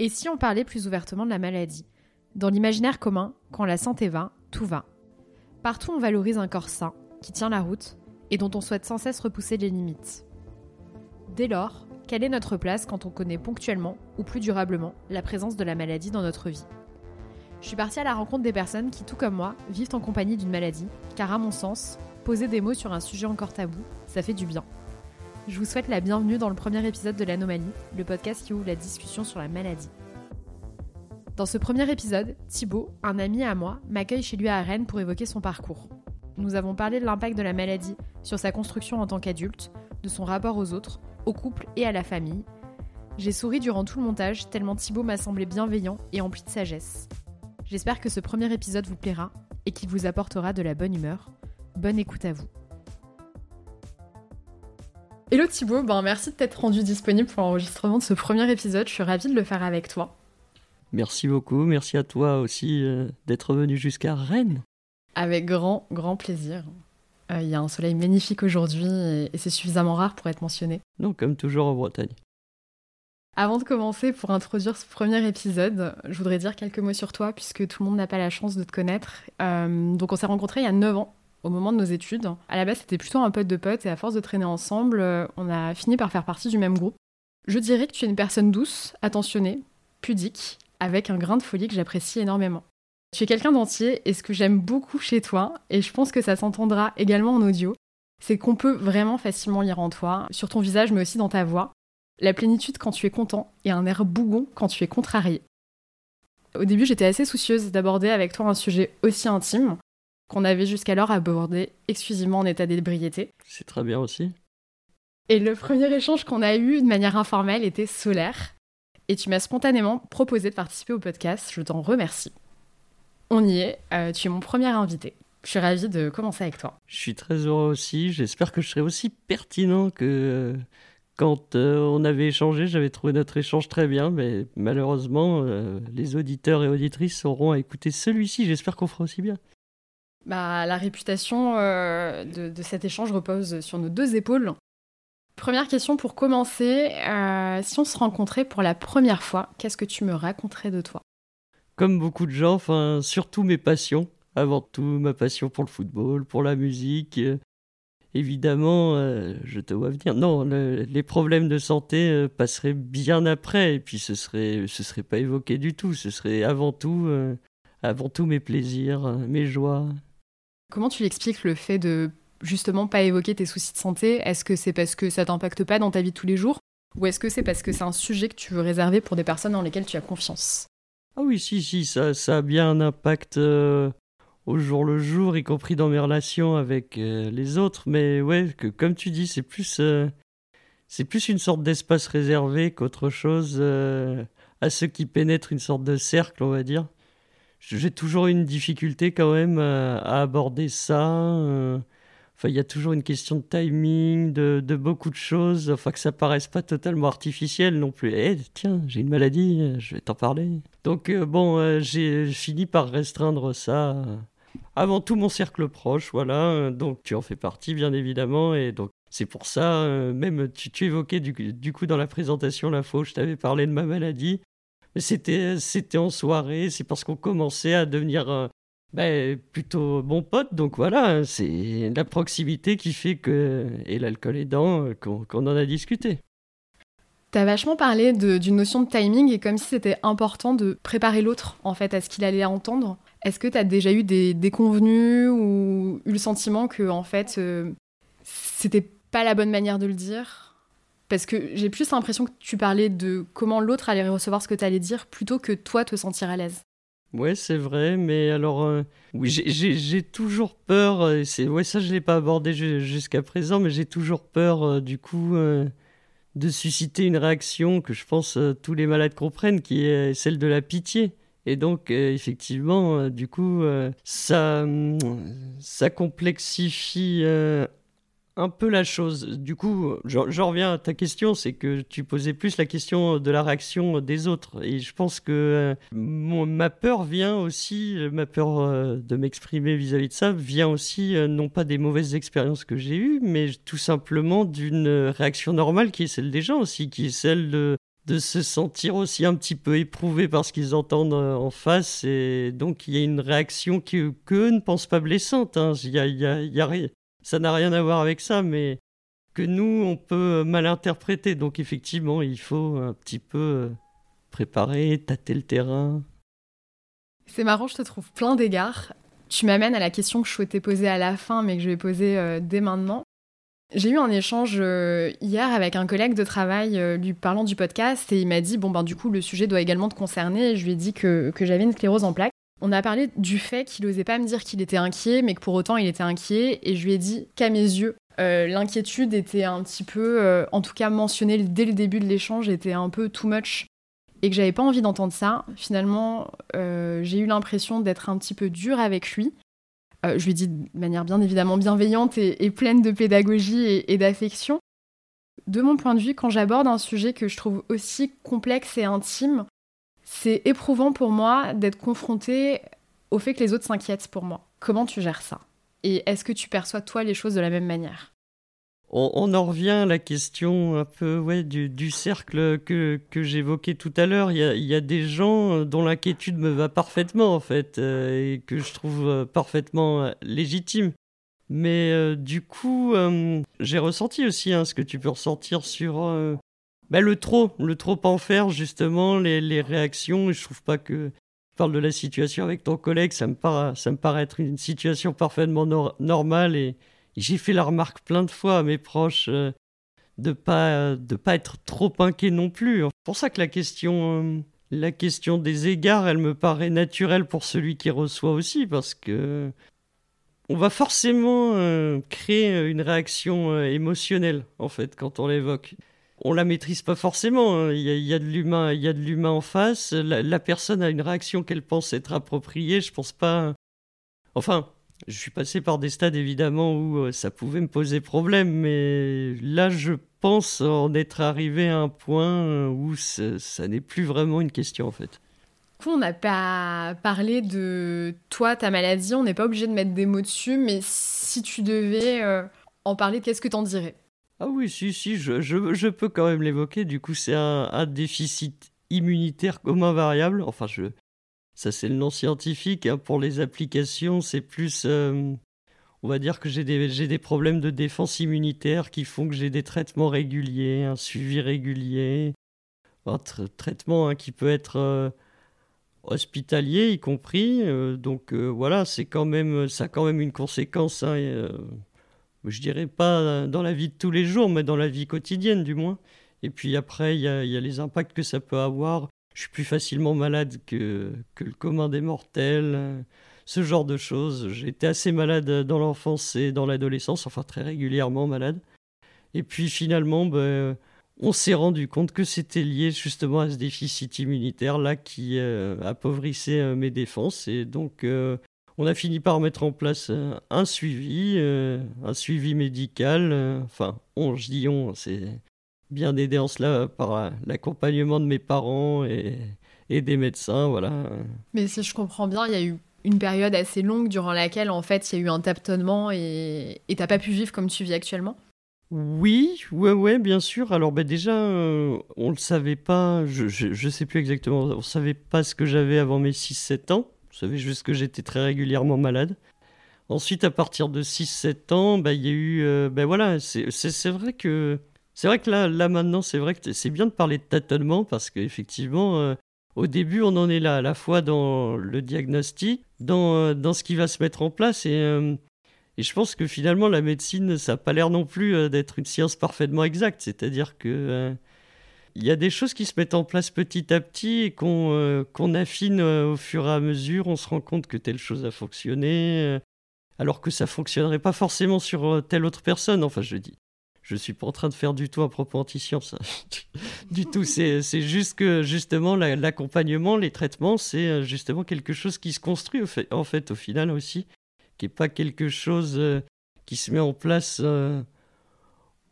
Et si on parlait plus ouvertement de la maladie? Dans l'imaginaire commun, quand la santé va, tout va. Partout on valorise un corps sain, qui tient la route, et dont on souhaite sans cesse repousser les limites. Dès lors, quelle est notre place quand on connaît ponctuellement, ou plus durablement, la présence de la maladie dans notre vie? Je suis partie à la rencontre des personnes qui, tout comme moi, vivent en compagnie d'une maladie, car à mon sens, poser des mots sur un sujet encore tabou, ça fait du bien. Je vous souhaite la bienvenue dans le premier épisode de l'Anomalie, le podcast qui ouvre la discussion sur la maladie. Dans ce premier épisode, Thibaut, un ami à moi, m'accueille chez lui à Rennes pour évoquer son parcours. Nous avons parlé de l'impact de la maladie sur sa construction en tant qu'adulte, de son rapport aux autres, au couple et à la famille. J'ai souri durant tout le montage tellement Thibaut m'a semblé bienveillant et empli de sagesse. J'espère que ce premier épisode vous plaira et qu'il vous apportera de la bonne humeur. Bonne écoute à vous. Hello Thibaut, ben merci de t'être rendu disponible pour l'enregistrement de ce premier épisode. Je suis ravie de le faire avec toi. Merci beaucoup, merci à toi aussi euh, d'être venu jusqu'à Rennes. Avec grand, grand plaisir. Euh, il y a un soleil magnifique aujourd'hui et, c'est suffisamment rare pour être mentionné. Non, comme toujours en Bretagne. Avant de commencer, pour introduire ce premier épisode, je voudrais dire quelques mots sur toi, puisque tout le monde n'a pas la chance de te connaître. Euh, donc on s'est rencontrés il y a 9 ans au moment de nos études. À la base, c'était plutôt un pote de pote et à force de traîner ensemble, euh, on a fini par faire partie du même groupe. Je dirais que tu es une personne douce, attentionnée, pudique, avec un grain de folie que j'apprécie énormément. Tu es quelqu'un d'entier et ce que j'aime beaucoup chez toi, et je pense que ça s'entendra également en audio, c'est qu'on peut vraiment facilement lire en toi, sur ton visage mais aussi dans ta voix, la plénitude quand tu es content et un air bougon quand tu es contrarié. Au début, j'étais assez soucieuse d'aborder avec toi un sujet aussi intime, qu'on avait jusqu'alors abordé exclusivement en état d'ébriété. C'est très bien aussi. Et le premier échange qu'on a eu de manière informelle était solaire. Et tu m'as spontanément proposé de participer au podcast. Je t'en remercie. On y est. Euh, tu es mon premier invité. Je suis ravie de commencer avec toi. Je suis très heureux aussi. J'espère que je serai aussi pertinent que euh, quand euh, on avait échangé. J'avais trouvé notre échange très bien, mais malheureusement, les auditeurs et auditrices auront à écouter celui-ci. J'espère qu'on fera aussi bien. Bah, la réputation euh, de, cet échange repose sur nos deux épaules. Première question pour commencer, euh, si on se rencontrait pour la première fois, qu'est-ce que tu me raconterais de toi? Comme beaucoup de gens, enfin surtout mes passions. Avant tout, ma passion pour le football, pour la musique. évidemment, euh, je te vois venir. Non, les problèmes de santé passeraient bien après, et puis ce serait, ce serait pas évoqué du tout. Ce serait avant tout, avant tout mes plaisirs, mes joies, Comment tu l'expliques le fait de justement pas évoquer tes soucis de santé? Est-ce que c'est parce que ça t'impacte pas dans ta vie tous les jours? Ou est-ce que c'est parce que c'est un sujet que tu veux réserver pour des personnes dans lesquelles tu as confiance? Ah oui, si, si, ça, ça a bien un impact euh, au jour le jour, y compris dans mes relations avec euh, les autres. Mais ouais, que, comme tu dis, c'est plus, euh, c'est plus une sorte d'espace réservé qu'autre chose à ceux qui pénètrent une sorte de cercle, on va dire j'ai toujours une difficulté quand même à, aborder ça. Euh. Enfin, il y a toujours une question de timing, de, beaucoup de choses. Enfin, que ça paraisse pas totalement artificiel non plus. Eh, tiens, j'ai une maladie, je vais t'en parler. Donc, euh, bon, euh, j'ai fini par restreindre ça. Avant tout, mon cercle proche, voilà. Donc, tu en fais partie, bien évidemment. Et donc, c'est pour ça, même tu, tu évoquais du, du, coup dans la présentation, l'info, je t'avais parlé de ma maladie c'était c'était en soirée, c'est parce qu'on commençait à devenir euh, ben, plutôt bon pote. Donc voilà, c'est la proximité qui fait que, et l'alcool aidant, euh, qu'on en a discuté. T'as vachement parlé d'une notion de timing et comme si c'était important de préparer l'autre en fait à ce qu'il allait entendre. Est-ce que t'as déjà eu des déconvenus ou eu le sentiment que en fait euh, c'était pas la bonne manière de le dire? Parce que j'ai plus l'impression que tu parlais de comment l'autre allait recevoir ce que tu allais dire plutôt que toi te sentir à l'aise. Ouais, c'est vrai, mais alors, euh, oui, j'ai toujours peur, euh, c'est ouais, ça je l'ai pas abordé jusqu'à présent, mais j'ai toujours peur, euh, du coup, de susciter une réaction que je pense tous les malades comprennent, qui est celle de la pitié. Et donc, effectivement, du coup, ça, ça complexifie un peu la chose. Du coup, j'en reviens à ta question, c'est que tu posais plus la question de la réaction des autres. Et je pense que euh, ma peur vient aussi, ma peur euh, de m'exprimer vis-à-vis de ça, vient aussi euh, non pas des mauvaises expériences que j'ai eues, mais tout simplement d'une réaction normale qui est celle des gens aussi, qui est celle de se sentir aussi un petit peu éprouvé par ce qu'ils entendent en face. Et donc, il y a une réaction que qu'eux ne pensent pas blessante. Hein. Y a, y a, y ça n'a rien à voir avec ça, mais que nous, on peut mal interpréter. Donc, effectivement, il faut un petit peu euh, préparer, tâter le terrain. C'est marrant, je te trouve plein d'égards. Tu m'amènes à la question que je souhaitais poser à la fin, mais que je vais poser euh, dès maintenant. J'ai eu un échange euh, hier avec un collègue de travail lui parlant du podcast et il m'a dit bon ben du coup le sujet doit également te concerner je lui ai dit que, que j'avais une sclérose en plaques. On a parlé du fait qu'il n'osait pas me dire qu'il était inquiet mais que pour autant il était inquiet et je lui ai dit qu'à mes yeux euh, l'inquiétude était un petit peu, en tout cas mentionnée dès le début de l'échange, était un peu too much et que j'avais pas envie d'entendre ça. Finalement j'ai eu l'impression d'être un petit peu dure avec lui euh, je lui dis de manière bien évidemment bienveillante et, pleine de pédagogie et, d'affection. De mon point de vue, quand j'aborde un sujet que je trouve aussi complexe et intime, c'est éprouvant pour moi d'être confrontée au fait que les autres s'inquiètent pour moi. Comment tu gères ça? Et est-ce que tu perçois toi les choses de la même manière? On, en revient à la question un peu ouais, du, cercle que, que j'évoquais tout à l'heure. Il y, a, des gens dont l'inquiétude me va parfaitement, en fait, euh, et que je trouve euh, parfaitement euh, légitime. Mais du coup, j'ai ressenti aussi hein, ce que tu peux ressentir sur bah, le trop, le trop en faire, justement, les, les réactions. Je trouve pas que tu parles de la situation avec ton collègue, ça me, paraît, ça me paraît être une situation parfaitement normale et j'ai fait la remarque plein de fois à mes proches euh, de pas de pas être trop inquiet non plus. C'est pour ça que la question euh, la question des égards, elle me paraît naturelle pour celui qui reçoit aussi parce que on va forcément euh, créer une réaction émotionnelle en fait quand on l'évoque. On la maîtrise pas forcément. Hein. Il, y a, de l'humain, il y a de l'humain en face. La, personne a une réaction qu'elle pense être appropriée. Je pense pas. Enfin, je suis passé par des stades évidemment où euh, ça pouvait me poser problème, mais là je pense en être arrivé à un point euh, où ça, n'est plus vraiment une question en fait. On n'a pas parlé de toi, ta maladie, on n'est pas obligé de mettre des mots dessus, mais si tu devais euh, en parler, qu'est-ce que t'en dirais? Ah oui, si, si, je, peux quand même l'évoquer. Du coup, c'est un, déficit immunitaire commun variable. Enfin, je, ça, c'est le nom scientifique. Hein. Pour les applications, c'est plus. Euh, on va dire que j'ai des, des, problèmes de défense immunitaire qui font que j'ai des traitements réguliers, un suivi régulier, un traitement hein, qui peut être euh, hospitalier y compris. Euh, donc voilà, c'est quand même, ça a quand même une conséquence. Hein, je dirais pas dans la vie de tous les jours, mais dans la vie quotidienne du moins. Et puis après, il y, a, les impacts que ça peut avoir je suis plus facilement malade que, que le commun des mortels, ce genre de choses. Été assez malade dans l'enfance et dans l'adolescence, enfin très régulièrement malade. Et puis finalement, ben, on s'est rendu compte que c'était lié justement à ce déficit immunitaire là qui euh, appauvrissait euh, mes défenses. Et donc, euh, on a fini par mettre en place un suivi, un suivi médical. enfin, on, je dis on, c'est bien aidé en cela par euh, l'accompagnement de mes parents et, et, des médecins, voilà. Mais si je comprends bien, il y a eu une période assez longue durant laquelle, en fait, il y a eu un tâtonnement et t'as pas pu vivre comme tu vis actuellement? Oui, ouais, ouais, bien sûr. Alors, ben déjà, euh, on le savait pas, je, je, sais plus exactement, on savait pas ce que j'avais avant mes 6-7 ans. Savait juste que j'étais très régulièrement malade. Ensuite, à partir de 6-7 ans, ben, il y a eu. ben voilà, c'est vrai que c'est vrai que là, là maintenant, c'est vrai que c'est bien de parler de tâtonnement parce qu'effectivement, euh, au début, on en est là à la fois dans le diagnostic, dans, euh, dans ce qui va se mettre en place et, et je pense que finalement, la médecine, ça n'a pas l'air non plus d'être une science parfaitement exacte. C'est-à-dire que il y a des choses qui se mettent en place petit à petit et qu'on qu'on affine au fur et à mesure. On se rend compte que telle chose a fonctionné, alors que ça fonctionnerait pas forcément sur telle autre personne. Enfin, je dis je suis pas en train de faire du tout un propos anti-science. Hein. du tout. C'est, juste que, justement, l'accompagnement, les traitements, c'est euh, justement quelque chose qui se construit, en fait, au final aussi, qui n'est pas quelque chose euh, qui se met en place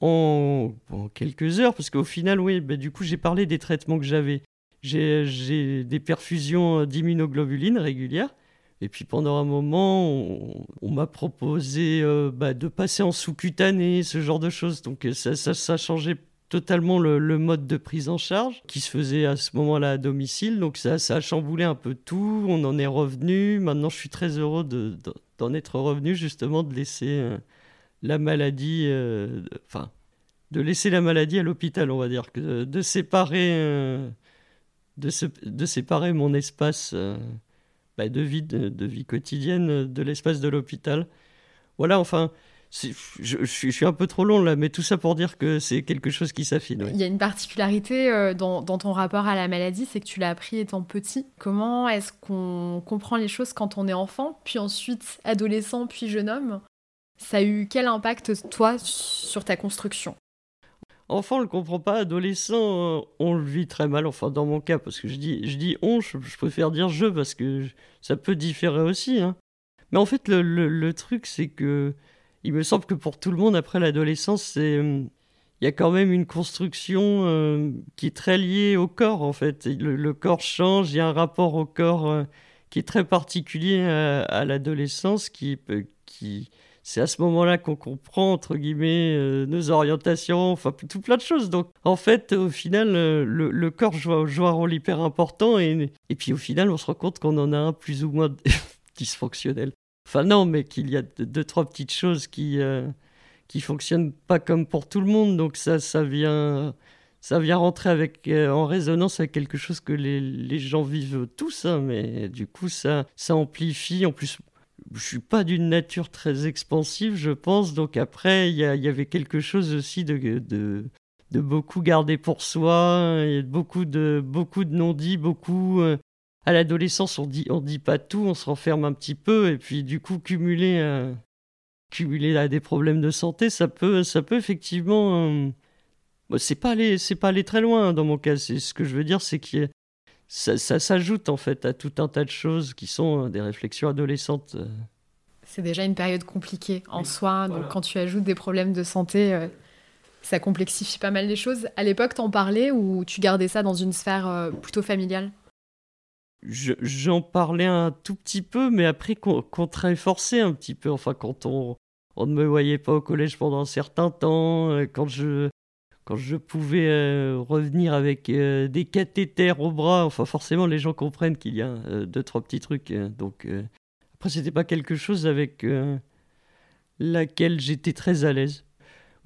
en, quelques heures. Parce qu'au final, oui, bah, du coup, j'ai parlé des traitements que j'avais. J'ai, des perfusions d'immunoglobulines régulières. Et puis pendant un moment, on, m'a proposé euh, bah, de passer en sous-cutané, ce genre de choses. Donc euh, ça, ça, ça, changeait totalement le, mode de prise en charge qui se faisait à ce moment-là à domicile. Donc ça, ça a chamboulé un peu tout. On en est revenu. Maintenant, je suis très heureux d'en être revenu justement de laisser euh, la maladie, euh, enfin, de laisser la maladie à l'hôpital, on va dire, que de séparer, euh, de, de, séparer mon espace bah, de vie, de, vie quotidienne de l'espace de l'hôpital. Voilà, enfin, je, suis un peu trop long là, mais tout ça pour dire que c'est quelque chose qui s'affine. Il y a une particularité euh, dans, ton rapport à la maladie, c'est que tu l'as appris étant petit. Comment est-ce qu'on comprend les choses quand on est enfant, puis ensuite adolescent, puis jeune homme? Ça a eu quel impact, toi, sur ta construction? Enfant, on le comprend pas. Adolescent, euh, on le vit très mal. Enfin, dans mon cas, parce que je dis, je dis on, je, préfère dire je parce que ça peut différer aussi. Hein. Mais en fait, le truc, c'est que il me semble que pour tout le monde, après l'adolescence, c'est euh, il y a quand même une construction euh, qui est très liée au corps, en fait. Le, corps change, il y a un rapport au corps euh, qui est très particulier à, l'adolescence, qui, qui c'est à ce moment-là qu'on comprend, entre guillemets, nos orientations, enfin, tout plein de choses. Donc, en fait, au final, le, corps joue, joue, un rôle hyper important, et, puis au final, on se rend compte qu'on en a un plus ou moins dysfonctionnel. Enfin non, mais qu'il y a deux, trois petites choses qui euh, fonctionnent pas comme pour tout le monde. Donc ça, ça vient, ça vient rentrer avec, euh, en résonance avec quelque chose que les, les gens vivent tous. Hein, mais du coup, ça, ça amplifie. En plus, je suis pas d'une nature très expansive, je pense. Donc après, il y, avait quelque chose aussi de, de, de beaucoup garder pour soi, et beaucoup de, beaucoup de non-dits, beaucoup... Euh, à l'adolescence, on dit, on dit pas tout, on se renferme un petit peu, et puis du coup, cumuler, euh, des problèmes de santé, ça peut, ça peut effectivement. Euh, c'est pas aller, c'est pas très loin hein, dans mon cas. C'est ce que je veux dire, c'est que ça, ça s'ajoute en fait à tout un tas de choses qui sont euh, des réflexions adolescentes. C'est déjà une période compliquée en soi, donc quand tu ajoutes des problèmes de santé, ça complexifie pas mal les choses. À l'époque, t'en parlais ou tu gardais ça dans une sphère plutôt familiale? J'en parlais un tout petit peu, mais après contraint forcé un petit peu. Enfin, quand on, on ne me voyait pas au collège pendant un certain temps, euh, quand je, quand je pouvais euh, revenir avec euh, des cathéters au bras, enfin, forcément, les gens comprennent qu'il y a deux, trois petits trucs. donc, après, c'était pas quelque chose avec laquelle j'étais très à l'aise.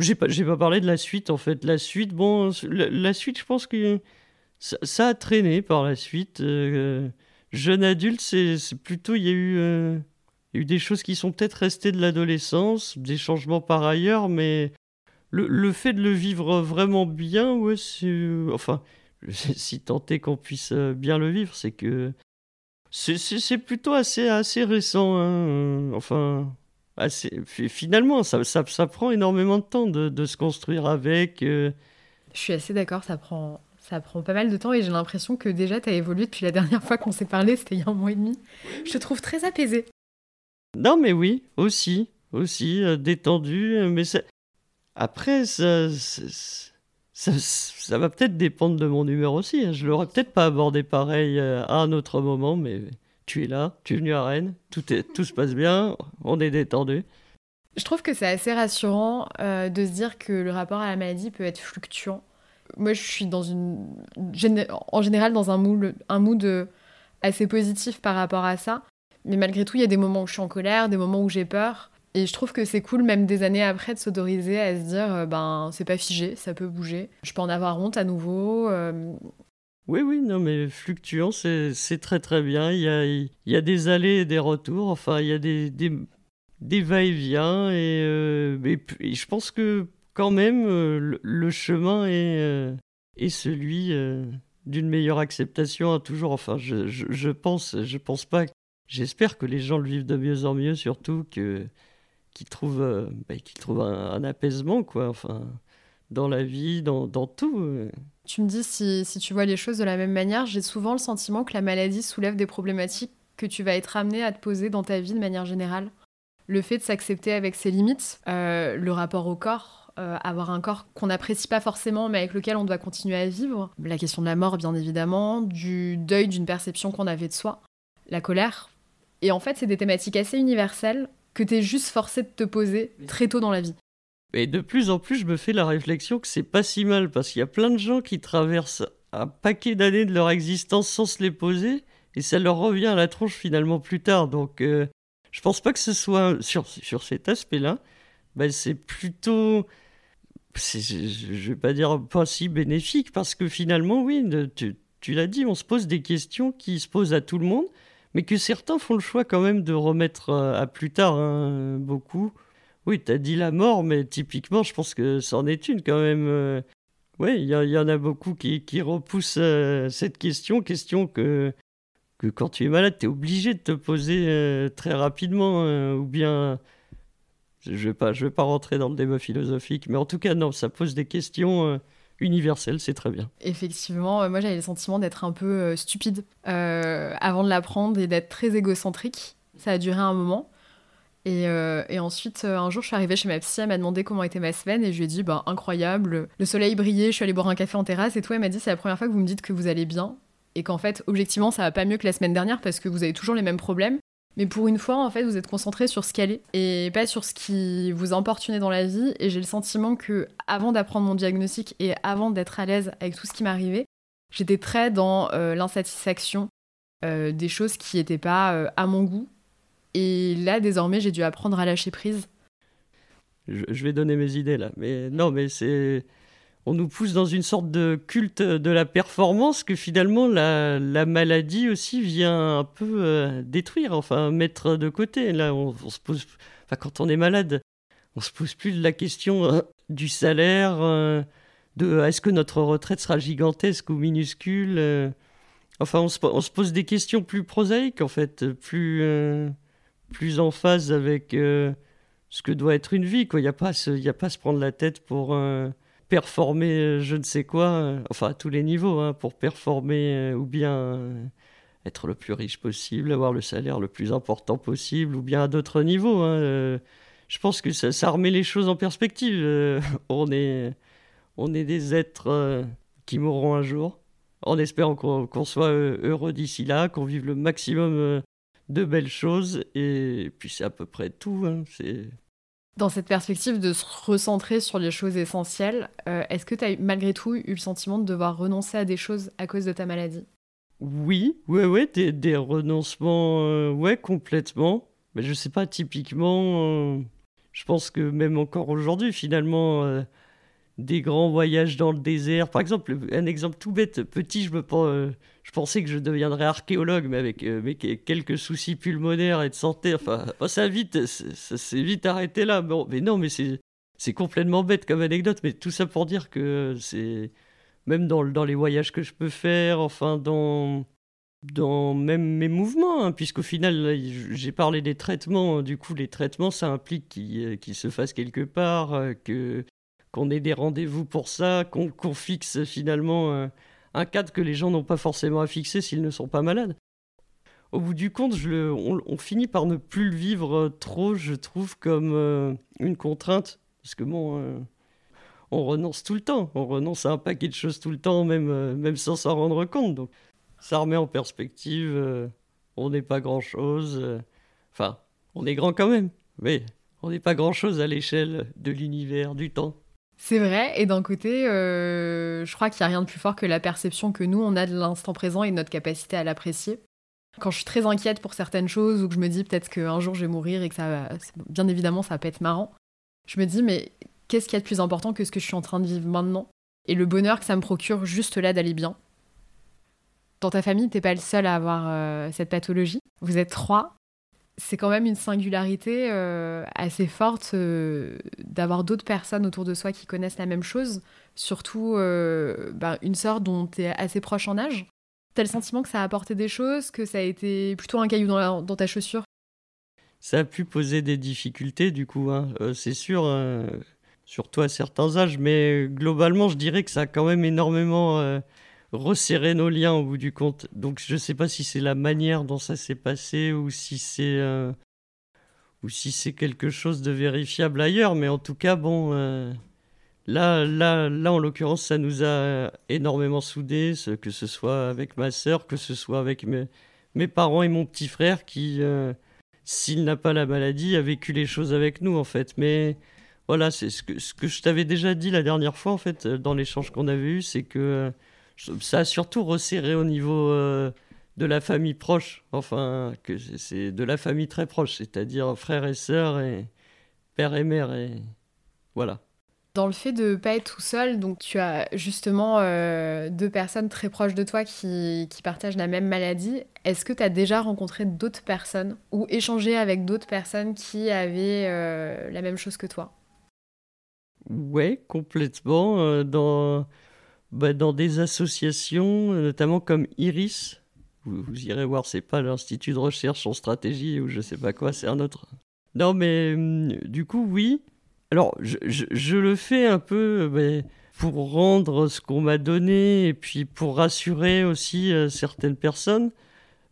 J'ai pas, j'ai pas parlé de la suite, en fait. La suite, bon, la suite, je pense que ça, a traîné par la suite. Euh, jeune adulte, c'est plutôt. Il y, a eu, euh, eu des choses qui sont peut-être restées de l'adolescence, des changements par ailleurs, mais le, le, fait de le vivre vraiment bien, ouais, c'est. Enfin, si tant est qu'on puisse euh, bien le vivre, c'est que. C'est plutôt assez, assez récent. Hein, enfin. Assez, finalement, ça, ça, ça, prend énormément de temps de, de se construire avec. Je suis assez d'accord, ça prend ça prend pas mal de temps et j'ai l'impression que déjà tu as évolué depuis la dernière fois qu'on s'est parlé, c'était il y a un mois et demi. Je te trouve très apaisé. Non mais oui, aussi, aussi, euh, détendu, euh, mais après ça, ça, va peut-être dépendre de mon humeur aussi. Hein. Je l'aurais peut-être pas abordé pareil euh, à un autre moment, mais tu es là, tu es venu à Rennes, tout, est, tout se passe bien, on est détendu. Je trouve que c'est assez rassurant de se dire que le rapport à la maladie peut être fluctuant moi, je suis dans une, en général dans un mood, un mood euh, assez positif par rapport à ça. Mais malgré tout, il y a des moments où je suis en colère, des moments où j'ai peur. Et je trouve que c'est cool, même des années après, de s'autoriser à se dire, euh, ben, c'est pas figé, ça peut bouger. Je peux en avoir honte à nouveau. Euh. Oui, oui, non, mais fluctuant, c'est très très bien. Il y a, y a des allées et des retours. Enfin, il y a des, des, va-et-vient. Et, et, je pense que quand même, euh, le, chemin est, euh, est celui euh, d'une meilleure acceptation à toujours. Enfin, je, je, pense, je pense pas. J'espère que les gens le vivent de mieux en mieux, surtout que qu'ils trouvent, bah, trouvent un, apaisement, quoi. Enfin, dans la vie, dans, dans tout. Tu me dis si, si tu vois les choses de la même manière. J'ai souvent le sentiment que la maladie soulève des problématiques que tu vas être amené à te poser dans ta vie de manière générale. Le fait de s'accepter avec ses limites, le rapport au corps, euh, avoir un corps qu'on n'apprécie pas forcément, mais avec lequel on doit continuer à vivre. La question de la mort, bien évidemment, du deuil d'une perception qu'on avait de soi, la colère. Et en fait, c'est des thématiques assez universelles que tu es juste forcé de te poser très tôt dans la vie. Et de plus en plus, je me fais la réflexion que c'est pas si mal, parce qu'il y a plein de gens qui traversent un paquet d'années de leur existence sans se les poser, et ça leur revient à la tronche finalement plus tard. Donc, euh, je pense pas que ce soit sur, sur cet aspect-là, ben c'est plutôt, je, je vais pas dire pas si bénéfique, parce que finalement, oui, tu, tu l'as dit, on se pose des questions qui se posent à tout le monde, mais que certains font le choix quand même de remettre euh, à plus tard, hein, beaucoup. Oui, tu as dit la mort, mais typiquement, je pense que c'en est une quand même. Euh. Oui, il y, en a beaucoup qui, repoussent euh, cette question, question que, que quand tu es malade, tu es obligé de te poser très rapidement, ou bien... Je ne vais, pas, vais pas rentrer dans le débat philosophique, mais en tout cas, non, ça pose des questions universel, c'est très bien. Effectivement, euh, moi j'avais le sentiment d'être un peu euh, stupide euh, avant de l'apprendre et d'être très égocentrique. Ça a duré un moment. Et, ensuite, un jour, je suis arrivée chez ma psy, elle m'a demandé comment était ma semaine et je lui ai dit, bah, incroyable, le soleil brillait, je suis allée boire un café en terrasse et tout. Elle m'a dit, c'est la première fois que vous me dites que vous allez bien et qu'en fait, objectivement, ça va pas mieux que la semaine dernière parce que vous avez toujours les mêmes problèmes. Mais pour une fois, en fait, vous êtes concentré sur ce qu'elle est et pas sur ce qui vous importunait dans la vie. Et j'ai le sentiment que, avant d'apprendre mon diagnostic et avant d'être à l'aise avec tout ce qui m'arrivait, j'étais très dans euh, l'insatisfaction euh, des choses qui n'étaient pas euh, à mon goût. Et là, désormais, j'ai dû apprendre à lâcher prise. je vais donner mes idées là, mais non, mais c'est on nous pousse dans une sorte de culte de la performance que finalement la, maladie aussi vient un peu euh, détruire, enfin mettre de côté. Là, on, se pose, enfin, quand on est malade, on se pose plus la question euh, du salaire, euh, de est-ce que notre retraite sera gigantesque ou minuscule. enfin, on se, pose des questions plus prosaïques en fait, plus plus en phase avec ce que doit être une vie. Il n'y a pas a pas à se prendre la tête pour performer euh, je ne sais quoi, euh, enfin à tous les niveaux, hein, pour performer euh, ou bien être le plus riche possible, avoir le salaire le plus important possible, ou bien à d'autres niveaux. Hein, je pense que ça, remet les choses en perspective. on, est, on est des êtres qui mourront un jour, en espérant qu'on soit heureux d'ici là, qu'on vive le maximum de belles choses, et puis c'est à peu près tout. Hein, c'est dans cette perspective de se recentrer sur les choses essentielles, euh, est-ce que tu as malgré tout eu le sentiment de devoir renoncer à des choses à cause de ta maladie? Oui, ouais, ouais, des, renoncements, euh, ouais, complètement. Mais je sais pas, typiquement, euh, je pense que même encore aujourd'hui, finalement, des grands voyages dans le désert, par exemple, un exemple tout bête, petit, je me je pensais que je deviendrais archéologue, mais avec, euh, quelques soucis pulmonaires et de santé. Enfin, ça vite, ça s'est vite arrêté là. Bon, mais non, mais c'est complètement bête comme anecdote. Mais tout ça pour dire que c'est même dans, dans les voyages que je peux faire, enfin dans dans même mes mouvements, hein, puisqu'au final, j'ai parlé des traitements. Du coup, les traitements, ça implique qu'ils euh, se fassent quelque part, euh, que qu'on ait des rendez-vous pour ça, qu'on fixe finalement un cadre que les gens n'ont pas forcément à fixer s'ils ne sont pas malades. Au bout du compte, on, finit par ne plus le vivre euh, trop, je trouve, comme euh, une contrainte. Parce que bon, euh, on renonce tout le temps. On renonce à un paquet de choses tout le temps, même, même sans s'en rendre compte. Donc, ça remet en perspective. on n'est pas grand-chose. Enfin, on est grand quand même. Mais on n'est pas grand-chose à l'échelle de l'univers, du temps. C'est vrai, et d'un côté, euh, je crois qu'il n'y a rien de plus fort que la perception que nous, on a de l'instant présent et de notre capacité à l'apprécier. Quand je suis très inquiète pour certaines choses ou que je me dis peut-être qu'un jour je vais mourir et que ça bien évidemment, ça va pas être marrant, je me dis, mais qu'est-ce qu'il y a de plus important que ce que je suis en train de vivre maintenant? Et le bonheur que ça me procure juste là d'aller bien. Dans ta famille, t'es pas le seul à avoir euh, cette pathologie. Vous êtes trois c'est quand même une singularité euh, assez forte euh, d'avoir d'autres personnes autour de soi qui connaissent la même chose, surtout euh, bah, une sœur dont tu es assez proche en âge. T'as le sentiment que ça a apporté des choses, que ça a été plutôt un caillou dans, ta chaussure? Ça a pu poser des difficultés du coup, hein. c'est sûr, surtout à certains âges, mais globalement je dirais que ça a quand même énormément resserrer nos liens au bout du compte. Donc je ne sais pas si c'est la manière dont ça s'est passé ou si c'est euh, ou si c'est quelque chose de vérifiable ailleurs, mais en tout cas bon euh, là là là en l'occurrence ça nous a énormément soudés, que ce soit avec ma sœur, que ce soit avec mes, mes parents et mon petit frère qui euh, s'il n'a pas la maladie a vécu les choses avec nous en fait, mais voilà, c'est ce que, ce que je t'avais déjà dit la dernière fois, en fait, dans l'échange qu'on avait eu, c'est que ça a surtout resserré au niveau de la famille proche, enfin, que c'est de la famille très proche, c'est-à-dire frères et sœurs et père et mère, et voilà. Dans le fait de ne pas être tout seul, donc tu as justement euh, deux personnes très proches de toi qui, qui partagent la même maladie. Est-ce que tu as déjà rencontré d'autres personnes ou échangé avec d'autres personnes qui avaient euh, la même chose que toi? Ouais, complètement. Euh, dans, bah, dans des associations, notamment comme Iris, vous, irez voir, c'est pas l'Institut de recherche en stratégie ou je sais pas quoi, c'est un autre. Non, mais hum, du coup, oui. Alors, je, le fais un peu mais pour rendre ce qu'on m'a donné et puis pour rassurer aussi euh, certaines personnes.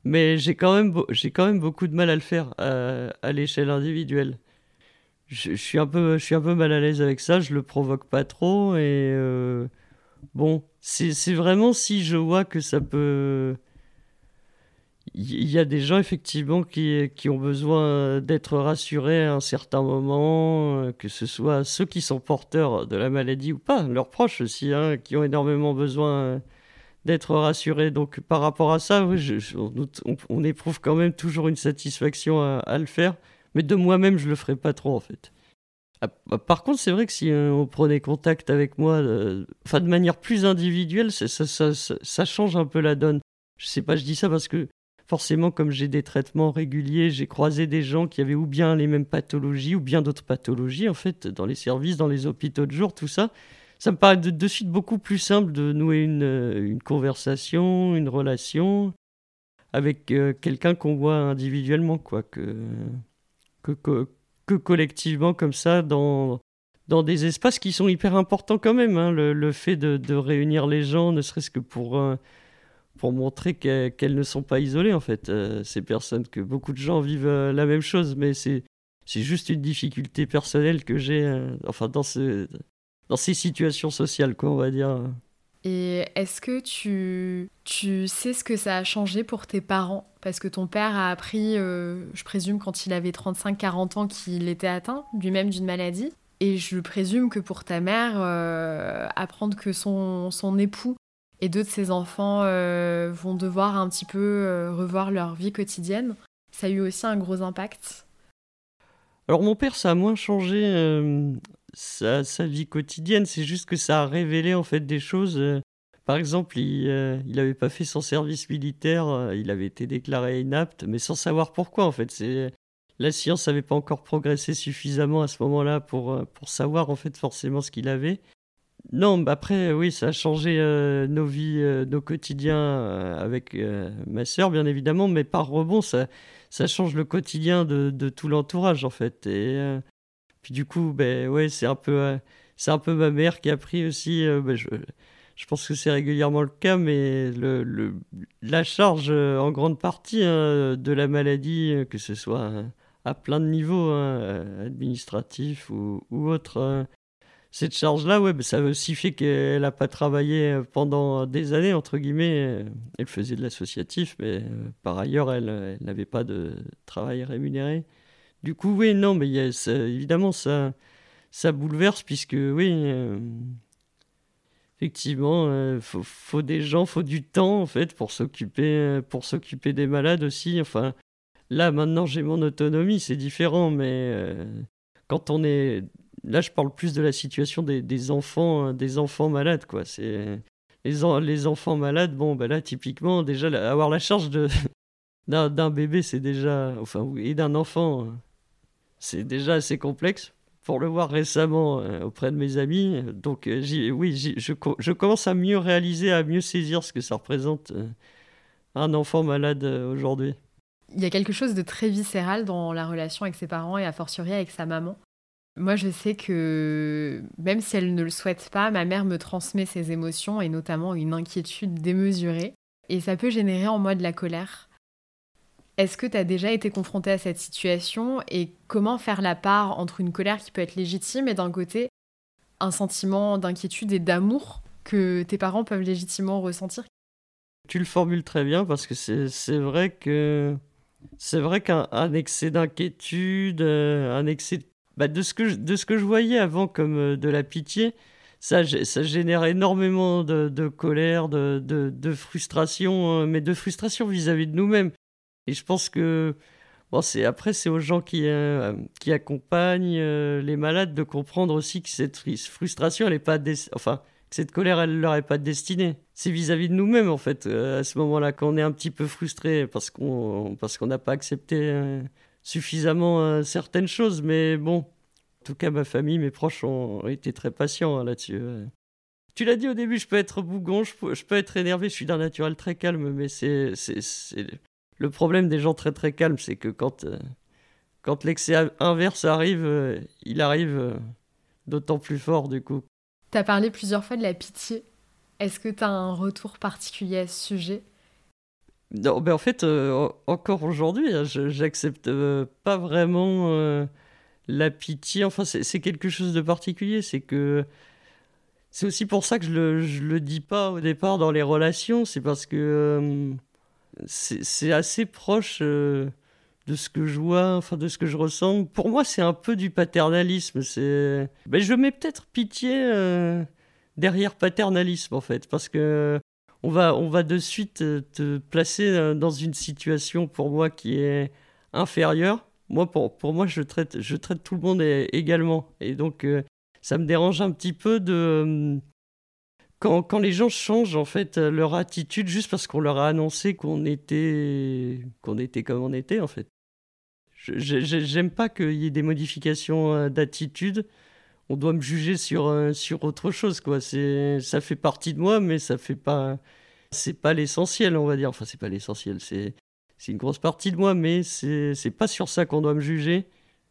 Mais j'ai quand, même quand même beaucoup de mal à le faire euh, à, l'échelle individuelle. Je, suis un peu, je suis un peu mal à l'aise avec ça, je le provoque pas trop et euh, bon, c'est vraiment si je vois que ça peut il y a des gens effectivement qui, qui ont besoin d'être rassurés à un certain moment, euh, que ce soit ceux qui sont porteurs de la maladie ou pas, leurs proches aussi, hein, qui ont énormément besoin d'être rassurés. Donc par rapport à ça, on, éprouve quand même toujours une satisfaction à, le faire, mais de moi-même, je le ferai pas trop en fait. Ah, bah, par contre, c'est vrai que si euh, on prenait contact avec moi, euh, de manière plus individuelle, ça, change un peu la donne. Je sais pas, je dis ça parce que forcément, comme j'ai des traitements réguliers, j'ai croisé des gens qui avaient ou bien les mêmes pathologies ou bien d'autres pathologies, en fait, dans les services, dans les hôpitaux de jour, tout ça. Ça me paraît de, suite beaucoup plus simple de nouer une, euh, conversation, une relation avec quelqu'un qu'on voit individuellement, quoi, que, que, que, collectivement, comme ça, dans, dans des espaces qui sont hyper importants quand même. Hein. le, fait de, réunir les gens, ne serait-ce que pour pour montrer qu'elles ne sont pas isolées, en fait, euh, ces personnes, que beaucoup de gens vivent euh, la même chose, mais c'est, juste une difficulté personnelle que j'ai, euh, enfin, dans, dans ces situations sociales, quoi, on va dire. Et est-ce que tu, tu sais ce que ça a changé pour tes parents? Parce que ton père a appris, je présume, quand il avait 35-40 ans, qu'il était atteint lui-même d'une maladie. Et je présume que pour ta mère, apprendre que son, son époux et deux de ses enfants euh, vont devoir un petit peu euh, revoir leur vie quotidienne. Ça a eu aussi un gros impact. Alors mon père, ça a moins changé euh, sa, vie quotidienne, c'est juste que ça a révélé en fait des choses. par exemple, il n'avait pas fait son service militaire, il avait été déclaré inapte, mais sans savoir pourquoi en fait. La science n'avait pas encore progressé suffisamment à ce moment-là pour, pour savoir en fait forcément ce qu'il avait. Non, bah après, oui, ça a changé euh, nos vies, euh, nos quotidiens euh, avec ma sœur, bien évidemment, mais par rebond, ça, ça change le quotidien de, de tout l'entourage, en fait. Puis du coup, ben ouais, c'est un peu, c'est un peu ma mère qui a pris aussi. Ben, je, je pense que c'est régulièrement le cas, mais le, le la charge en grande partie hein, de la maladie, que ce soit à plein de niveaux, hein, administratifs ou, ou autres cette charge-là, ouais, ça a aussi fait qu'elle n'a pas travaillé euh, pendant des années, entre guillemets. Elle faisait de l'associatif, mais euh, par ailleurs, elle, n'avait pas de travail rémunéré. Du coup, oui, non, mais y a, évidemment, ça, ça bouleverse, puisque, oui, euh, effectivement, il faut, faut, des gens, faut du temps, en fait, pour s'occuper, pour s'occuper des malades aussi. Enfin, là, maintenant, j'ai mon autonomie, c'est différent, mais quand on est là, je parle plus de la situation des, enfants, euh, des enfants malades, quoi. C'est les, enfants malades. Bon, ben là, typiquement, déjà, avoir la charge de d'un bébé, c'est déjà, enfin, et d'un enfant, euh, c'est déjà assez complexe. Pour le voir récemment euh, auprès de mes amis, donc oui, je, je, commence à mieux réaliser, à mieux saisir ce que ça représente un enfant malade aujourd'hui. Il y a quelque chose de très viscéral dans la relation avec ses parents et a fortiori avec sa maman. Moi, je sais que même si elle ne le souhaite pas, ma mère me transmet ses émotions et notamment une inquiétude démesurée. Et ça peut générer en moi de la colère. Est-ce que tu as déjà été confrontée à cette situation et comment faire la part entre une colère qui peut être légitime et d'un côté un sentiment d'inquiétude et d'amour que tes parents peuvent légitimement ressentir? Tu le formules très bien parce que c'est vrai que c'est vrai qu'un excès d'inquiétude, euh, un excès bah, de, ce que je, de ce que je voyais avant comme de la pitié, ça, génère énormément de, colère, de, frustration, mais de frustration vis-à-vis de nous-mêmes. Et je pense que bon, c'est après c'est aux gens qui qui accompagnent les malades de comprendre aussi que cette frustration elle est pas enfin cette colère, elle leur est pas destinée. C'est vis-à-vis de nous-mêmes, en fait, euh, à ce moment-là, quand on est un petit peu frustré parce qu'on parce qu'on n'a pas accepté euh, suffisamment euh, certaines choses. Mais bon, en tout cas, ma famille, mes proches ont été très patients hein, là-dessus. Tu l'as dit au début, je peux être bougon, je peux, je peux être énervé, je suis d'un naturel très calme, mais c'est le problème des gens très très calmes, c'est que quand, quand l'excès inverse arrive, il arrive d'autant plus fort du coup. Tu as parlé plusieurs fois de la pitié. Est-ce que tu as un retour particulier à ce sujet? Non, ben en fait, euh, encore aujourd'hui, hein, j'accepte euh, pas vraiment euh, la pitié. Enfin, c'est quelque chose de particulier. C'est que c'est aussi pour ça que je le, je le dis pas au départ dans les relations. C'est parce que c'est assez proche de ce que je vois, enfin de ce que je ressens. Pour moi, c'est un peu du paternalisme. C'est, ben, je mets peut-être pitié euh, derrière paternalisme en fait, parce que on va, on va de suite euh, te placer euh, dans une situation pour moi qui est inférieure. Moi, pour, pour moi, je traite, je traite tout le monde également, et donc ça me dérange un petit peu de quand, quand, les gens changent en fait leur attitude juste parce qu'on leur a annoncé qu'on était qu'on était comme on était en fait j'aime pas qu'il y ait des modifications euh, d'attitude. On doit me juger sur, euh, sur autre chose, quoi. Ça fait partie de moi, mais ça fait pas, c'est pas l'essentiel, on va dire. Enfin, c'est pas l'essentiel, c'est, une grosse partie de moi, mais c'est, c'est pas sur ça qu'on doit me juger.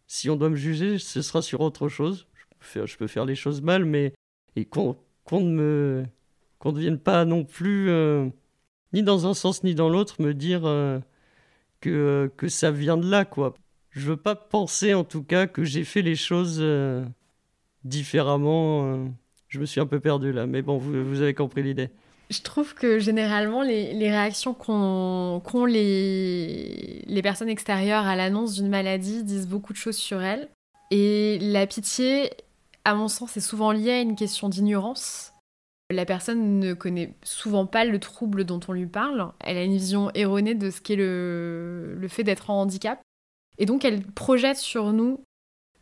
Si on doit me juger, ce sera sur autre chose. Je peux faire, je peux faire les choses mal, mais qu'on ne me, qu'on ne vienne pas non plus, euh, ni dans un sens ni dans l'autre, me dire que, que ça vient de là, quoi. Je veux pas penser, en tout cas, que j'ai fait les choses euh, différemment. Euh. je me suis un peu perdu là, mais bon, vous, vous avez compris l'idée. Je trouve que généralement, les, les réactions qu'ont les, les personnes extérieures à l'annonce d'une maladie disent beaucoup de choses sur elles. Et la pitié, à mon sens, est souvent liée à une question d'ignorance. La personne ne connaît souvent pas le trouble dont on lui parle. Elle a une vision erronée de ce qu'est le, fait d'être en handicap. Et donc elle projette sur nous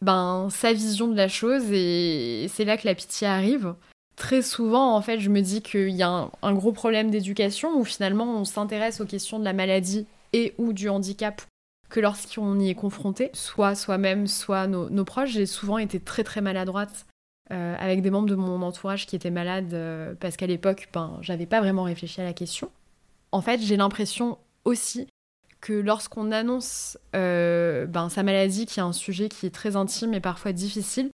ben, sa vision de la chose et c'est là que la pitié arrive. Très souvent, en fait, je me dis qu'il y a un, gros problème d'éducation où finalement on s'intéresse aux questions de la maladie et ou du handicap que lorsqu'on y est confronté, soit soi-même, soit nos, proches. J'ai souvent été très très maladroite euh, avec des membres de mon entourage qui étaient malades euh, parce qu'à l'époque, ben, j'avais pas vraiment réfléchi à la question. En fait, j'ai l'impression aussi que lorsqu'on annonce euh, ben, sa maladie, qui est un sujet qui est très intime et parfois difficile,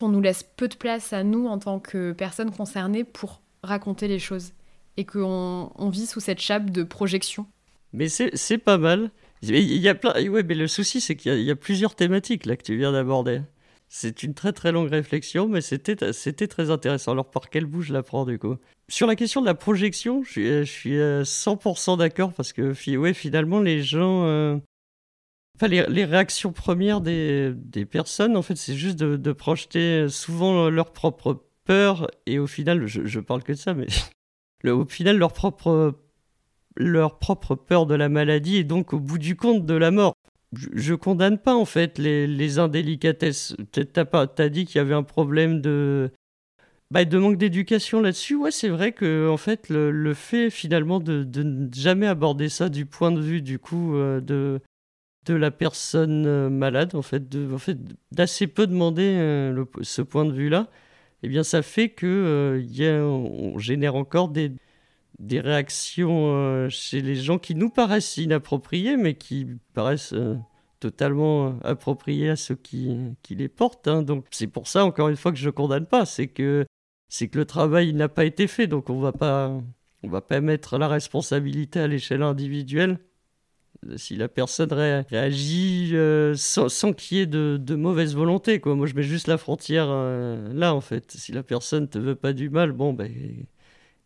on nous laisse peu de place à nous en tant que personnes concernées pour raconter les choses et qu'on on vit sous cette chape de projection. Mais c'est pas mal. Il y a plein. Ouais, mais le souci, c'est qu'il y, a plusieurs thématiques là que tu viens d'aborder. C'est une très très longue réflexion, mais c'était, très intéressant. Alors par quel bout je la prends du coup? Sur la question de la projection, je suis, je suis 100% euh, d'accord parce que ouais, finalement les gens... Euh, enfin, les, réactions premières des, des, personnes, en fait, c'est juste de, de, projeter souvent leur propre peur et au final, je, je parle que de ça, mais au final, leur propre leur propre peur de la maladie et donc au bout du compte de la mort je, condamne pas en fait les, les indélicatesses. T'as pas, as dit qu'il y avait un problème de, bah, de manque d'éducation là-dessus. Ouais, c'est vrai que en fait le, fait finalement de, ne jamais aborder ça du point de vue du coup euh, de de la personne euh, malade en fait, en fait d'assez peu demander euh, ce point de vue-là, eh bien ça fait que y a, on génère encore des des réactions euh, chez les gens qui nous paraissent inappropriées, mais qui paraissent euh, totalement euh, appropriées à ceux qui, qui les portent. Hein. Donc c'est pour ça, encore une fois, que je condamne pas. C'est que, que le travail n'a pas été fait, donc on va pas, on va pas mettre la responsabilité à l'échelle individuelle. Si la personne réagit sans, sans qu'il y ait de, de, mauvaise volonté. Moi, je mets juste la frontière là, en fait. Si la personne te veut pas du mal, bon, ben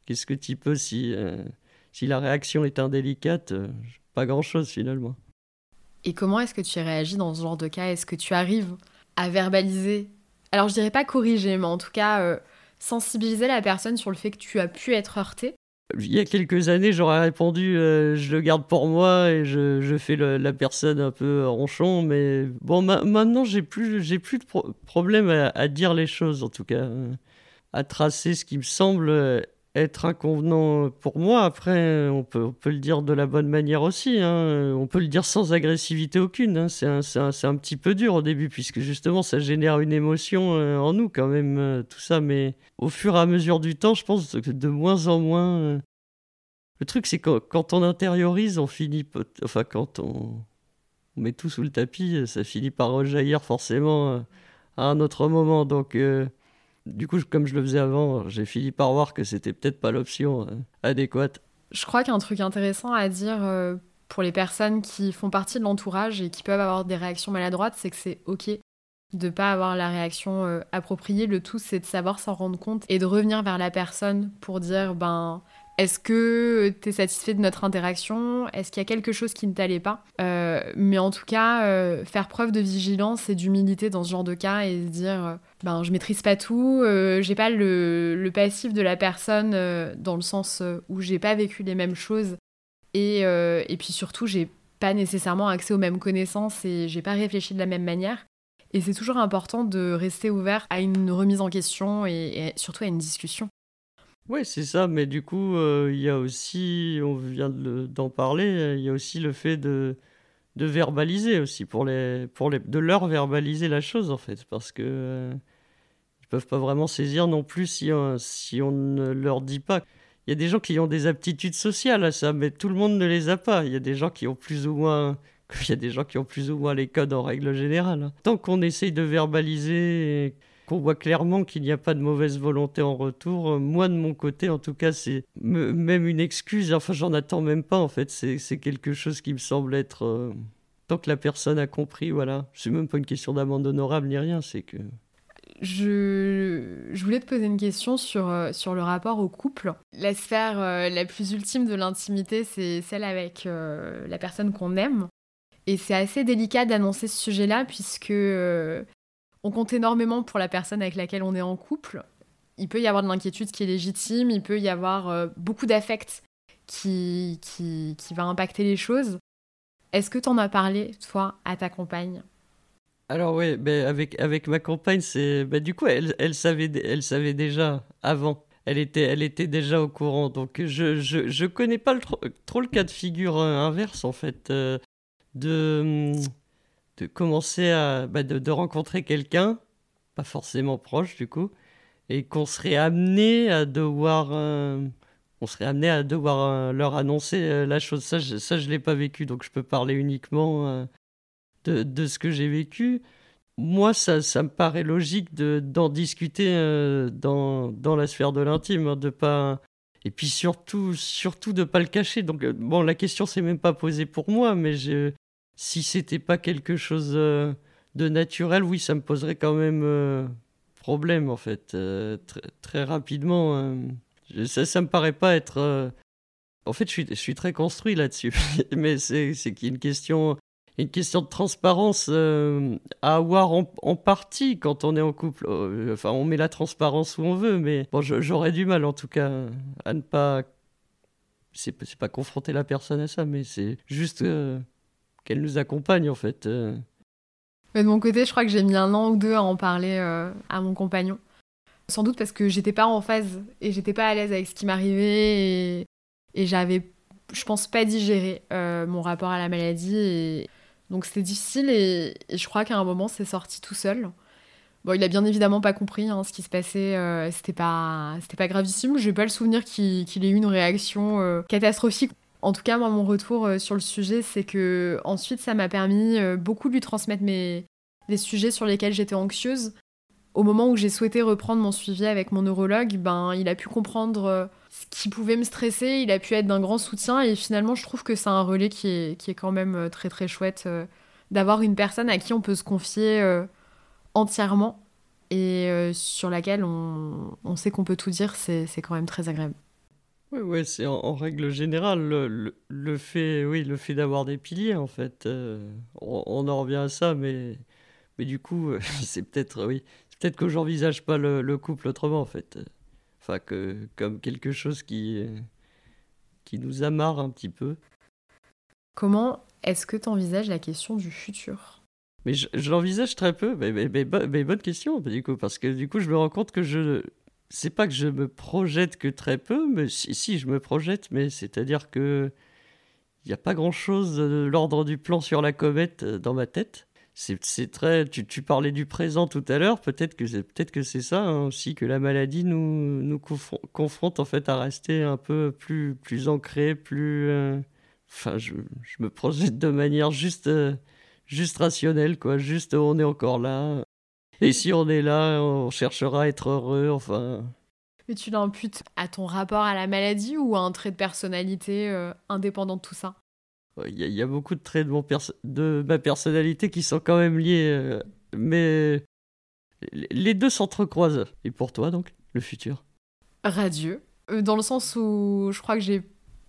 Qu'est-ce que tu peux si, euh, si la réaction est indélicate euh, Pas grand-chose finalement. Et comment est-ce que tu réagis dans ce genre de cas? Est-ce que tu arrives à verbaliser? Alors je dirais pas corriger, mais en tout cas sensibiliser la personne sur le fait que tu as pu être heurté il y a quelques années, j'aurais répondu euh, je le garde pour moi et je, fais la personne un peu ronchon. Mais bon, maintenant, j'ai plus, j'ai plus de problème à, dire les choses, en tout cas, euh, à tracer ce qui me semble euh, être inconvenant pour moi. Après, on peut, on peut le dire de la bonne manière aussi. Hein. On peut le dire sans agressivité aucune. Hein. C'est un, un, petit peu dur au début, puisque justement, ça génère une émotion euh, en nous quand même, euh, tout ça. Mais au fur et à mesure du temps, je pense que de moins en moins... Euh, le truc, c'est que quand on intériorise, on finit... Enfin, quand on, on met tout sous le tapis, ça finit par rejaillir forcément à un autre moment. Donc... Du coup, comme je le faisais avant, j'ai fini par voir que c'était peut-être pas l'option euh, adéquate. Je crois qu'un truc intéressant à dire euh, pour les personnes qui font partie de l'entourage et qui peuvent avoir des réactions maladroites, c'est que c'est ok de pas avoir la réaction euh, appropriée. Le tout, c'est de savoir s'en rendre compte et de revenir vers la personne pour dire ben est-ce que tu es satisfait de notre interaction? Est-ce qu'il y a quelque chose qui ne t'allait pas? Euh, Mais en tout cas, euh, faire preuve de vigilance et d'humilité dans ce genre de cas et se dire euh, ben, je maîtrise pas tout, j'ai pas le, passif de la personne dans le sens où j'ai pas vécu les mêmes choses et, et puis surtout, j'ai pas nécessairement accès aux mêmes connaissances et j'ai pas réfléchi de la même manière. Et c'est toujours important de rester ouvert à une remise en question et surtout à une discussion. Oui, c'est ça, mais du coup, euh, il y a aussi, on vient d'en parler, il y a aussi le fait de, verbaliser aussi, pour les, pour les, de leur verbaliser la chose en fait, parce que euh, ils peuvent pas vraiment saisir non plus si on, si on ne leur dit pas. Il y a des gens qui ont des aptitudes sociales à ça, mais tout le monde ne les a pas. Il y a des gens qui ont plus ou moins, il y a des gens qui ont plus ou moins les codes en règle générale. Hein. Tant qu'on essaye de verbaliser qu'on voit clairement qu'il n'y a pas de mauvaise volonté en retour. Euh, moi, de mon côté, en tout cas, c'est même une excuse. Enfin, j'en attends même pas, en fait. C'est quelque chose qui me semble être. Euh, tant que la personne a compris, voilà. C'est même pas une question d'amende honorable ni rien, c'est que. Je, je, voulais te poser une question sur, euh, sur le rapport au couple. La sphère la plus ultime de l'intimité, c'est celle avec la personne qu'on aime. Et c'est assez délicat d'annoncer ce sujet-là, puisque on compte énormément pour la personne avec laquelle on est en couple. Il peut y avoir de l'inquiétude qui est légitime, il peut y avoir euh, beaucoup d'affect qui, qui, va impacter les choses. Est-ce que tu en as parlé, toi, à ta compagne? Alors oui, avec, avec ma compagne, c'est ben du coup elle, elle, savait, elle savait déjà avant. Elle était, elle était déjà au courant. Donc je je, je connais pas le, trop, le cas de figure euh, inverse en fait. Euh, de hum, de commencer à bah, de, rencontrer quelqu'un, pas forcément proche du coup, et qu'on serait amené à devoir, euh, on serait amené à devoir euh, leur annoncer euh, la chose. Ça, je, ça je l'ai pas vécu, donc je peux parler uniquement de, de, ce que j'ai vécu. Moi, ça, ça me paraît logique de d'en discuter dans, dans la sphère de l'intime, hein, de pas et puis surtout surtout de pas le cacher. Donc bon, la question s'est même pas posée pour moi, mais je si c'était pas quelque chose euh, de naturel, oui, ça me poserait quand même euh, problème en fait. Euh, très, rapidement, ça, ça me paraît pas être. En fait, je suis, très construit là-dessus, mais c'est une question, une question de transparence à avoir en, partie quand on est en couple. Enfin, on met la transparence où on veut, mais bon, j'aurais du mal en tout cas à ne pas. C'est pas confronter la personne à ça, mais c'est juste qu'elle nous accompagne en fait. Euh. De mon côté, je crois que j'ai mis un an ou deux à en parler euh, à mon compagnon. Sans doute parce que j'étais pas en phase et j'étais pas à l'aise avec ce qui m'arrivait et, j'avais, je pense, pas digéré euh, mon rapport à la maladie. Donc c'était difficile et, je crois qu'à un moment, c'est sorti tout seul. Bon, il a bien évidemment pas compris hein, ce qui se passait. c'était pas, c'était pas gravissime. J'ai pas le souvenir qu'il ait eu une réaction catastrophique. En tout cas, moi, mon retour euh, sur le sujet, c'est que ensuite, ça m'a permis euh, beaucoup de lui transmettre mes... les sujets sur lesquels j'étais anxieuse. Au moment où j'ai souhaité reprendre mon suivi avec mon neurologue, ben, il a pu comprendre euh, ce qui pouvait me stresser, il a pu être d'un grand soutien et finalement, je trouve que c'est un relais qui est, qui est quand même très très chouette d'avoir une personne à qui on peut se confier entièrement et sur laquelle on, on sait qu'on peut tout dire, c'est quand même très agréable. Oui, ouais, c'est en, règle générale le, le, fait, oui, le fait d'avoir des piliers en fait. Euh, on, en revient à ça, mais Mais du coup, c'est peut-être, oui, peut-être que j'envisage pas le, couple autrement, en fait. Enfin, que, comme quelque chose qui, qui nous amarre un petit peu. Comment est-ce que tu envisages la question du futur? Mais je, l'envisage très peu. Mais, mais, bonne question, du coup, parce que du coup, je me rends compte que je. C'est pas que je me projette que très peu, mais si, si je me projette, mais c'est-à-dire que. Il n'y a pas grand-chose de l'ordre du plan sur la comète euh, dans ma tête. C'est très. Tu, parlais du présent tout à l'heure. Peut-être que c'est peut-être que c'est ça hein, aussi que la maladie nous nous confronte en fait à rester un peu plus plus ancré, plus. Euh, enfin, je, me projette de manière juste euh, juste rationnel, quoi. Juste, on est encore là. Et si on est là, on cherchera à être heureux, enfin. Mais tu l'imputes à ton rapport à la maladie ou à un trait de personnalité euh, indépendant de tout ça? Il y, a beaucoup de traits de, mon de ma personnalité qui sont quand même liés, euh, mais les deux s'entrecroisent. Et pour toi, donc, le futur? Radieux. Euh, dans le sens où je crois que j'ai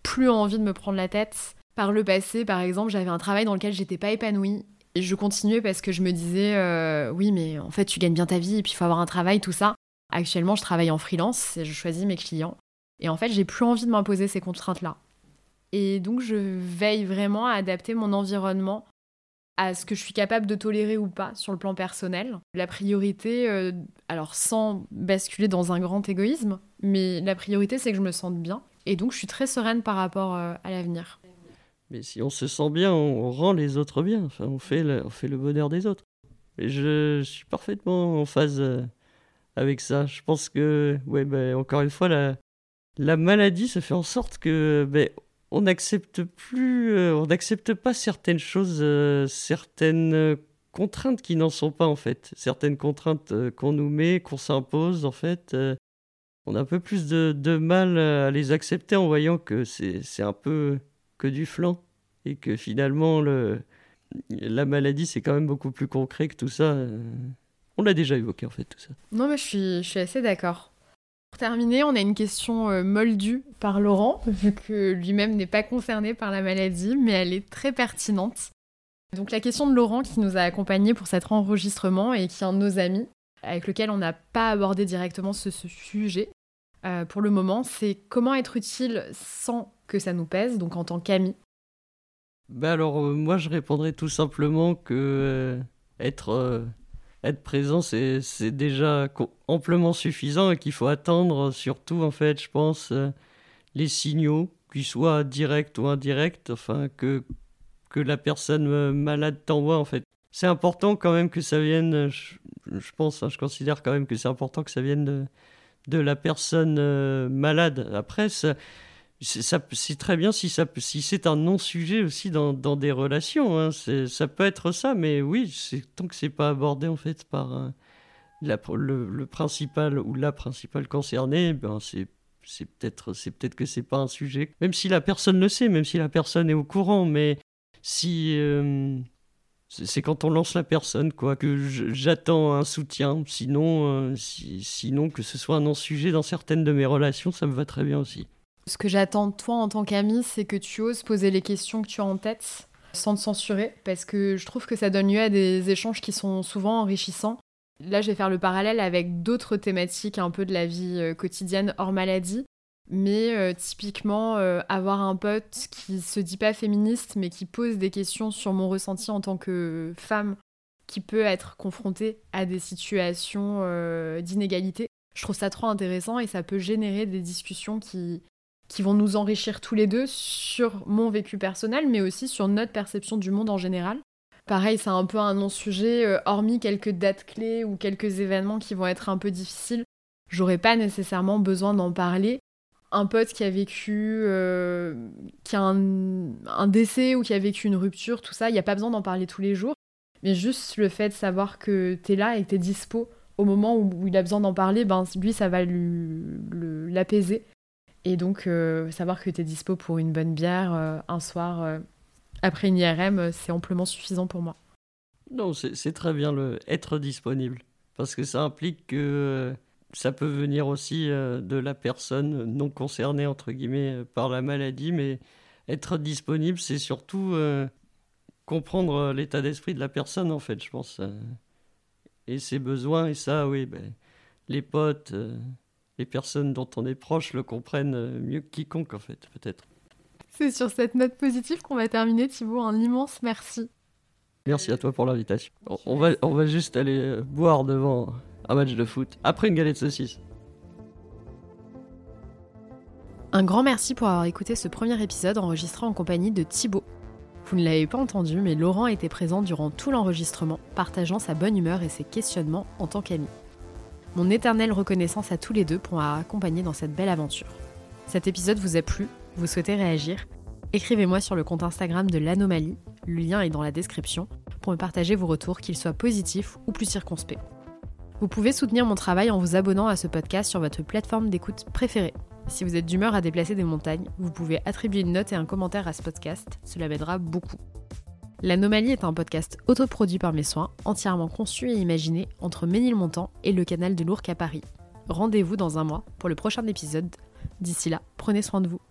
plus envie de me prendre la tête. Par le passé, par exemple, j'avais un travail dans lequel j'étais pas épanouie et je continuais parce que je me disais, euh, oui, mais en fait, tu gagnes bien ta vie et puis il faut avoir un travail, tout ça. Actuellement, je travaille en freelance et je choisis mes clients. Et en fait, j'ai plus envie de m'imposer ces contraintes-là. Et donc, je veille vraiment à adapter mon environnement à ce que je suis capable de tolérer ou pas sur le plan personnel. La priorité, euh, alors sans basculer dans un grand égoïsme, mais la priorité, c'est que je me sente bien. Et donc, je suis très sereine par rapport euh, à l'avenir. Mais si on se sent bien, on rend les autres bien. Enfin, on fait le, on fait le bonheur des autres. Et je, suis parfaitement en phase euh, avec ça. Je pense que, ouais, ben, encore une fois, la, la maladie, ça fait en sorte que ben, on n'accepte plus, euh, on n'accepte pas certaines choses, euh, certaines contraintes qui n'en sont pas en fait, certaines contraintes qu'on nous met, qu'on s'impose en fait. on a un peu plus de, de, mal à les accepter en voyant que c'est un peu que du flanc et que finalement le, la maladie c'est quand même beaucoup plus concret que tout ça. On l'a déjà évoqué en fait tout ça. Non mais je suis, je suis assez d'accord. Pour terminer, on a une question euh, moldue par Laurent, vu que lui-même n'est pas concerné par la maladie, mais elle est très pertinente. Donc la question de Laurent qui nous a accompagnés pour cet enregistrement et qui est un de nos amis, avec lequel on n'a pas abordé directement ce, sujet euh, pour le moment, c'est comment être utile sans que ça nous pèse, donc en tant qu'ami ben alors, euh, moi, je répondrais tout simplement que euh, être, euh, être présent, c'est déjà amplement suffisant et qu'il faut attendre, surtout, en fait, je pense, les signaux, qu'ils soient directs ou indirects, enfin, que, que la personne malade t'envoie, en fait. C'est important quand même que ça vienne, je, pense, hein, je considère quand même que c'est important que ça vienne de, de la personne malade. Après, ça c'est très bien si, c'est un non-sujet aussi dans, des relations. Hein. Ça peut être ça, mais oui, tant que c'est pas abordé en fait par euh, le, principal ou la principale concernée, ben c'est peut-être c'est peut-être que c'est pas un sujet. Même si la personne le sait, même si la personne est au courant, mais si euh, c'est quand on lance la personne que j'attends un soutien. Euh, sinon que ce soit un non-sujet dans certaines de mes relations, ça me va très bien aussi. Ce que j'attends de toi en tant qu'ami, c'est que tu oses poser les questions que tu as en tête sans te censurer, parce que je trouve que ça donne lieu à des échanges qui sont souvent enrichissants. Là, je vais faire le parallèle avec d'autres thématiques un peu de la vie euh, quotidienne hors maladie. Mais euh, typiquement, euh, avoir un pote qui se dit pas féministe, mais qui pose des questions sur mon ressenti en tant que femme, qui peut être confrontée à des situations d'inégalité, je trouve ça trop intéressant et ça peut générer des discussions qui, qui vont nous enrichir tous les deux sur mon vécu personnel, mais aussi sur notre perception du monde en général. Pareil, c'est un peu un non-sujet, euh, hormis quelques dates clés ou quelques événements qui vont être un peu difficiles. J'aurais pas nécessairement besoin d'en parler. Un pote qui a vécu, euh, qui a un, décès ou qui a vécu une rupture, tout ça, il n'y a pas besoin d'en parler tous les jours. Mais juste le fait de savoir que tu es là et que tu es dispo au moment où, il a besoin d'en parler, ben lui, ça va l'apaiser. Et donc, euh, savoir que tu es dispo pour une bonne bière euh, un soir euh, après une IRM, c'est amplement suffisant pour moi. Non, c'est très bien le être disponible. Parce que ça implique que ça peut venir aussi de la personne non concernée, entre guillemets, par la maladie. Mais être disponible, c'est surtout comprendre l'état d'esprit de la personne, en fait, je pense. et ses besoins. Et ça, oui, ben, les potes, les personnes dont on est proche le comprennent euh, mieux que quiconque, en fait, peut-être. C'est sur cette note positive qu'on va terminer, Thibaut. Un immense merci. Merci à toi pour l'invitation. On, va, on va juste aller euh, boire devant un match de foot, après une galette de saucisse. Un grand merci pour avoir écouté ce premier épisode enregistré en compagnie de Thibaut. Vous ne l'avez pas entendu, mais Laurent était présent durant tout l'enregistrement, partageant sa bonne humeur et ses questionnements en tant qu'ami. Mon éternelle reconnaissance à tous les deux pour m'avoir accompagné dans cette belle aventure. Cet épisode vous a plu Vous souhaitez réagir Écrivez-moi sur le compte Instagram de l'Anomalie, le lien est dans la description, pour me partager vos retours, qu'ils soient positifs ou plus circonspects. Vous pouvez soutenir mon travail en vous abonnant à ce podcast sur votre plateforme d'écoute préférée. Si vous êtes d'humeur à déplacer des montagnes, vous pouvez attribuer une note et un commentaire à ce podcast, cela m'aidera beaucoup. L'Anomalie est un podcast autoproduit par mes soins, entièrement conçu et imaginé entre Ménilmontant et le canal de l'Ourcq à Paris. Rendez-vous dans un mois pour le prochain épisode. D'ici là, prenez soin de vous.